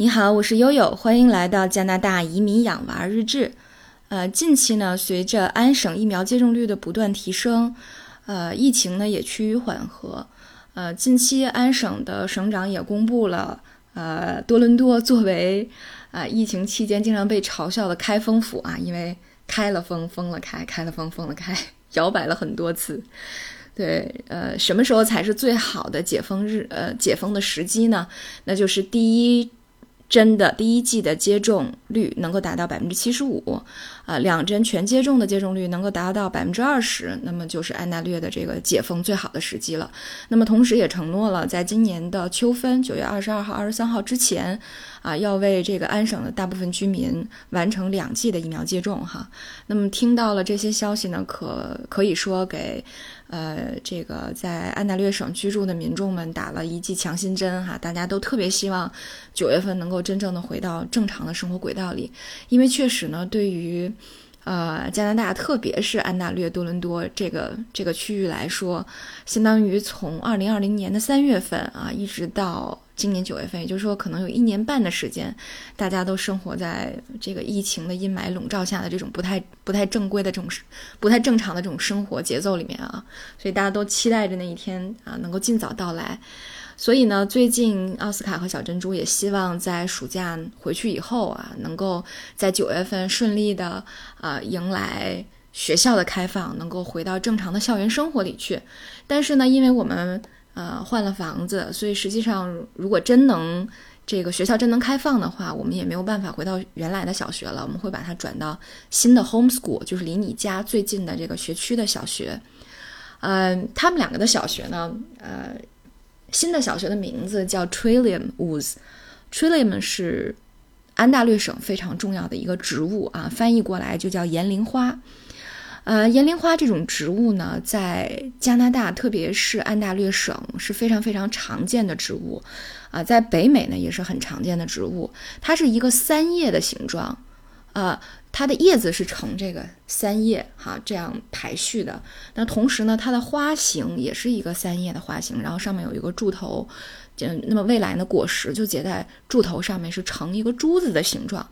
你好，我是悠悠，欢迎来到加拿大移民养娃日志。呃，近期呢，随着安省疫苗接种率的不断提升，呃，疫情呢也趋于缓和。呃，近期安省的省长也公布了，呃，多伦多作为啊疫情期间经常被嘲笑的开封府啊，因为开了封封了开，开了封封了开，摇摆了很多次。对，呃，什么时候才是最好的解封日？呃，解封的时机呢？那就是第一。针的第一季的接种率能够达到百分之七十五，啊，两针全接种的接种率能够达到百分之二十，那么就是安大略的这个解封最好的时机了。那么同时也承诺了，在今年的秋分，九月二十二号、二十三号之前，啊，要为这个安省的大部分居民完成两剂的疫苗接种。哈，那么听到了这些消息呢，可可以说给。呃，这个在安大略省居住的民众们打了一剂强心针哈，大家都特别希望九月份能够真正的回到正常的生活轨道里，因为确实呢，对于呃加拿大，特别是安大略多伦多这个这个区域来说，相当于从二零二零年的三月份啊，一直到。今年九月份，也就是说，可能有一年半的时间，大家都生活在这个疫情的阴霾笼罩下的这种不太不太正规的这种不太正常的这种生活节奏里面啊，所以大家都期待着那一天啊能够尽早到来。所以呢，最近奥斯卡和小珍珠也希望在暑假回去以后啊，能够在九月份顺利的啊迎来学校的开放，能够回到正常的校园生活里去。但是呢，因为我们。呃，换了房子，所以实际上，如果真能这个学校真能开放的话，我们也没有办法回到原来的小学了。我们会把它转到新的 home school，就是离你家最近的这个学区的小学。嗯，他们两个的小学呢，呃，新的小学的名字叫 Trillium Woods。Trillium 是安大略省非常重要的一个植物啊，翻译过来就叫岩灵花。呃，岩灵花这种植物呢，在加拿大，特别是安大略省是非常非常常见的植物，啊，在北美呢也是很常见的植物。它是一个三叶的形状，呃，它的叶子是呈这个三叶哈这样排序的。那同时呢，它的花型也是一个三叶的花型，然后上面有一个柱头，嗯，那么未来呢，果实就结在柱头上面，是呈一个珠子的形状。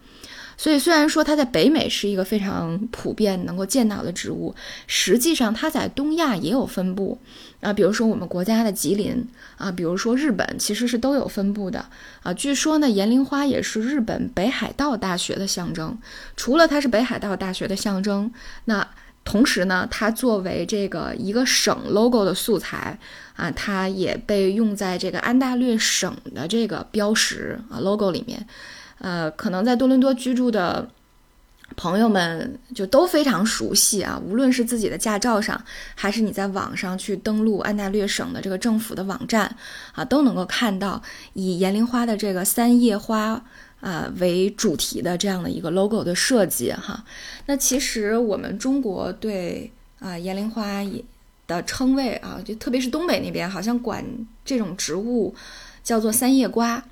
所以，虽然说它在北美是一个非常普遍能够见到的植物，实际上它在东亚也有分布啊。比如说我们国家的吉林啊，比如说日本，其实是都有分布的啊。据说呢，岩灵花也是日本北海道大学的象征。除了它是北海道大学的象征，那同时呢，它作为这个一个省 logo 的素材啊，它也被用在这个安大略省的这个标识啊 logo 里面。呃，可能在多伦多居住的朋友们就都非常熟悉啊。无论是自己的驾照上，还是你在网上去登录安大略省的这个政府的网站啊，都能够看到以岩陵花的这个三叶花啊为主题的这样的一个 logo 的设计哈。那其实我们中国对啊岩陵花的称谓啊，就特别是东北那边，好像管这种植物叫做三叶瓜。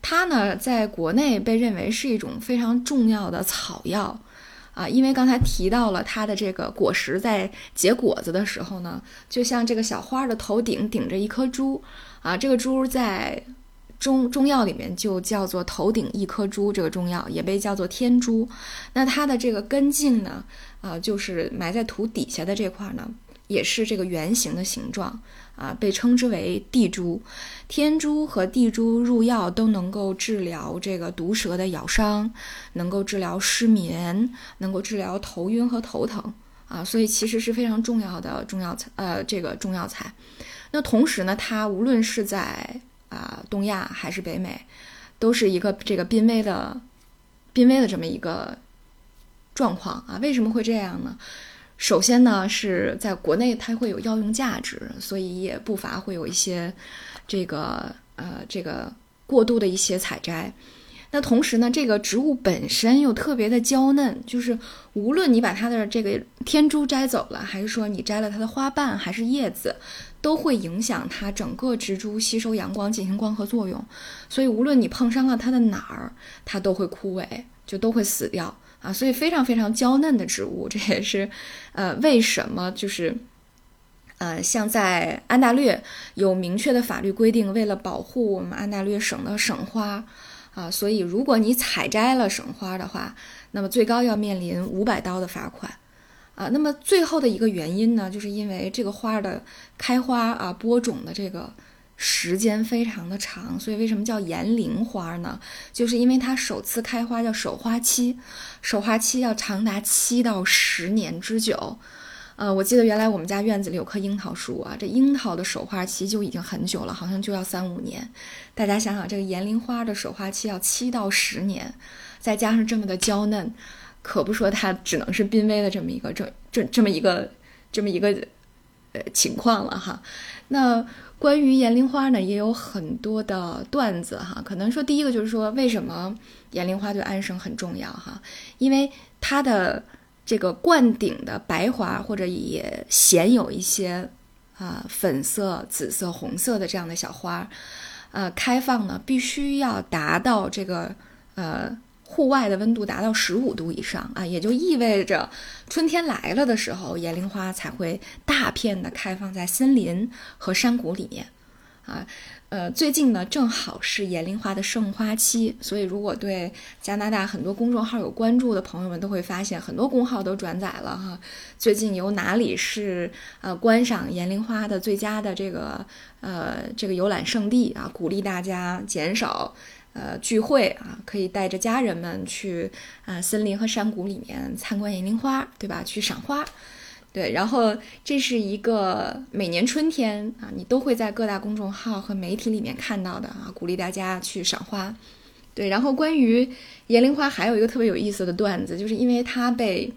它呢，在国内被认为是一种非常重要的草药，啊，因为刚才提到了它的这个果实在结果子的时候呢，就像这个小花的头顶顶着一颗珠，啊，这个珠在中中药里面就叫做头顶一颗珠，这个中药也被叫做天珠。那它的这个根茎呢，啊，就是埋在土底下的这块呢。也是这个圆形的形状啊，被称之为地珠。天珠和地珠入药都能够治疗这个毒蛇的咬伤，能够治疗失眠，能够治疗头晕和头疼啊，所以其实是非常重要的中药材。呃，这个中药材。那同时呢，它无论是在啊东亚还是北美，都是一个这个濒危的濒危的这么一个状况啊。为什么会这样呢？首先呢，是在国内它会有药用价值，所以也不乏会有一些这个呃这个过度的一些采摘。那同时呢，这个植物本身又特别的娇嫩，就是无论你把它的这个天珠摘走了，还是说你摘了它的花瓣还是叶子，都会影响它整个植株吸收阳光进行光合作用。所以无论你碰伤了它的哪儿，它都会枯萎，就都会死掉。啊，所以非常非常娇嫩的植物，这也是，呃，为什么就是，呃，像在安大略有明确的法律规定，为了保护我们安大略省的省花，啊，所以如果你采摘了省花的话，那么最高要面临五百刀的罚款。啊，那么最后的一个原因呢，就是因为这个花的开花啊播种的这个时间非常的长，所以为什么叫延龄花呢？就是因为它首次开花叫首花期，首花期要长达七到十年之久。呃，我记得原来我们家院子里有棵樱桃树啊，这樱桃的首花期就已经很久了，好像就要三五年。大家想想，这个延龄花的首花期要七到十年，再加上这么的娇嫩。可不说它只能是濒危的这么一个这这这么一个这么一个情况了哈。那关于岩陵花呢，也有很多的段子哈。可能说第一个就是说，为什么岩陵花对安生很重要哈？因为它的这个冠顶的白花或者也鲜有一些啊粉色、紫色、红色的这样的小花，呃，开放呢必须要达到这个呃。户外的温度达到十五度以上啊，也就意味着春天来了的时候，岩灵花才会大片的开放在森林和山谷里面啊。呃，最近呢正好是岩灵花的盛花期，所以如果对加拿大很多公众号有关注的朋友们，都会发现很多公号都转载了哈。最近有哪里是呃观赏岩灵花的最佳的这个呃这个游览胜地啊？鼓励大家减少。呃，聚会啊，可以带着家人们去啊，森林和山谷里面参观银铃花，对吧？去赏花，对。然后这是一个每年春天啊，你都会在各大公众号和媒体里面看到的啊，鼓励大家去赏花，对。然后关于野樱花还有一个特别有意思的段子，就是因为它被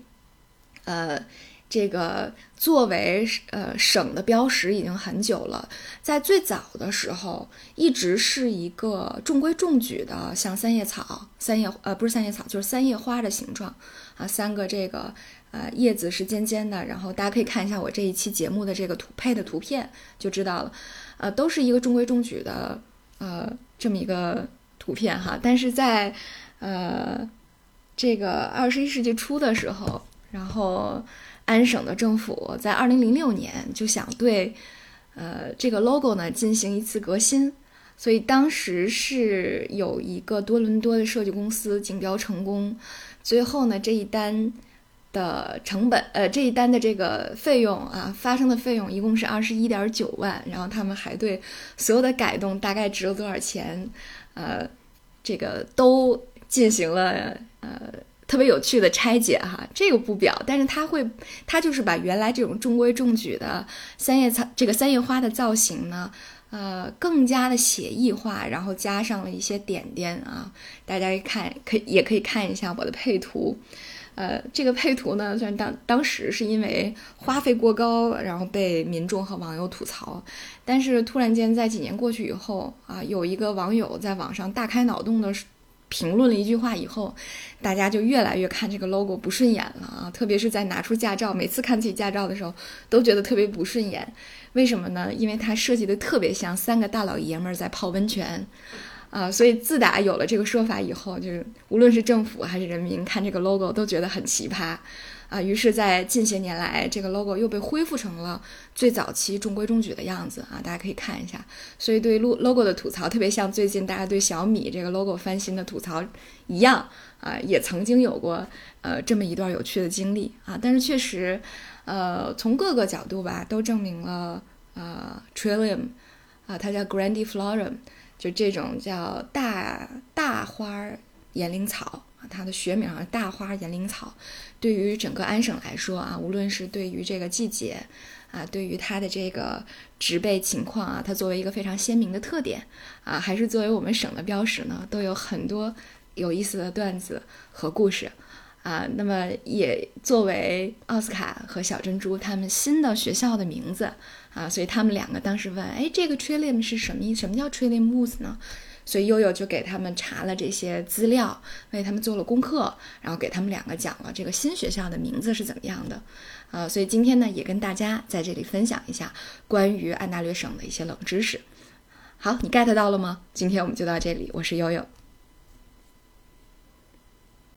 呃。这个作为呃省的标识已经很久了，在最早的时候一直是一个中规中矩的，像三叶草、三叶呃不是三叶草，就是三叶花的形状。啊，三个这个呃叶子是尖尖的，然后大家可以看一下我这一期节目的这个图配的图片就知道了，呃都是一个中规中矩的呃这么一个图片哈，但是在呃这个二十一世纪初的时候，然后。安省的政府在二零零六年就想对，呃，这个 logo 呢进行一次革新，所以当时是有一个多伦多的设计公司竞标成功，最后呢这一单的成本，呃，这一单的这个费用啊，发生的费用一共是二十一点九万，然后他们还对所有的改动大概值了多少钱，呃，这个都进行了呃。特别有趣的拆解哈，这个不表，但是它会，它就是把原来这种中规中矩的三叶草这个三叶花的造型呢，呃，更加的写意化，然后加上了一些点点啊，大家一看可以也可以看一下我的配图，呃，这个配图呢，虽然当当时是因为花费过高，然后被民众和网友吐槽，但是突然间在几年过去以后啊，有一个网友在网上大开脑洞的。评论了一句话以后，大家就越来越看这个 logo 不顺眼了啊！特别是在拿出驾照，每次看自己驾照的时候，都觉得特别不顺眼。为什么呢？因为它设计的特别像三个大老爷们儿在泡温泉，啊！所以自打有了这个说法以后，就是无论是政府还是人民看这个 logo 都觉得很奇葩。啊，于是，在近些年来，这个 logo 又被恢复成了最早期中规中矩的样子啊，大家可以看一下。所以，对 logo 的吐槽，特别像最近大家对小米这个 logo 翻新的吐槽一样啊，也曾经有过呃这么一段有趣的经历啊。但是，确实，呃，从各个角度吧，都证明了呃 trillium 啊，它叫 grandiflorum，就这种叫大大花岩灵草啊。它的学名啊，大花岩灵草，对于整个安省来说啊，无论是对于这个季节啊，对于它的这个植被情况啊，它作为一个非常鲜明的特点啊，还是作为我们省的标识呢，都有很多有意思的段子和故事啊。那么也作为奥斯卡和小珍珠他们新的学校的名字啊，所以他们两个当时问，哎，这个 Trillium 是什么意思？什么叫 Trillium Woods 呢？所以悠悠就给他们查了这些资料，为他们做了功课，然后给他们两个讲了这个新学校的名字是怎么样的，呃，所以今天呢也跟大家在这里分享一下关于安大略省的一些冷知识。好，你 get 到了吗？今天我们就到这里，我是悠悠。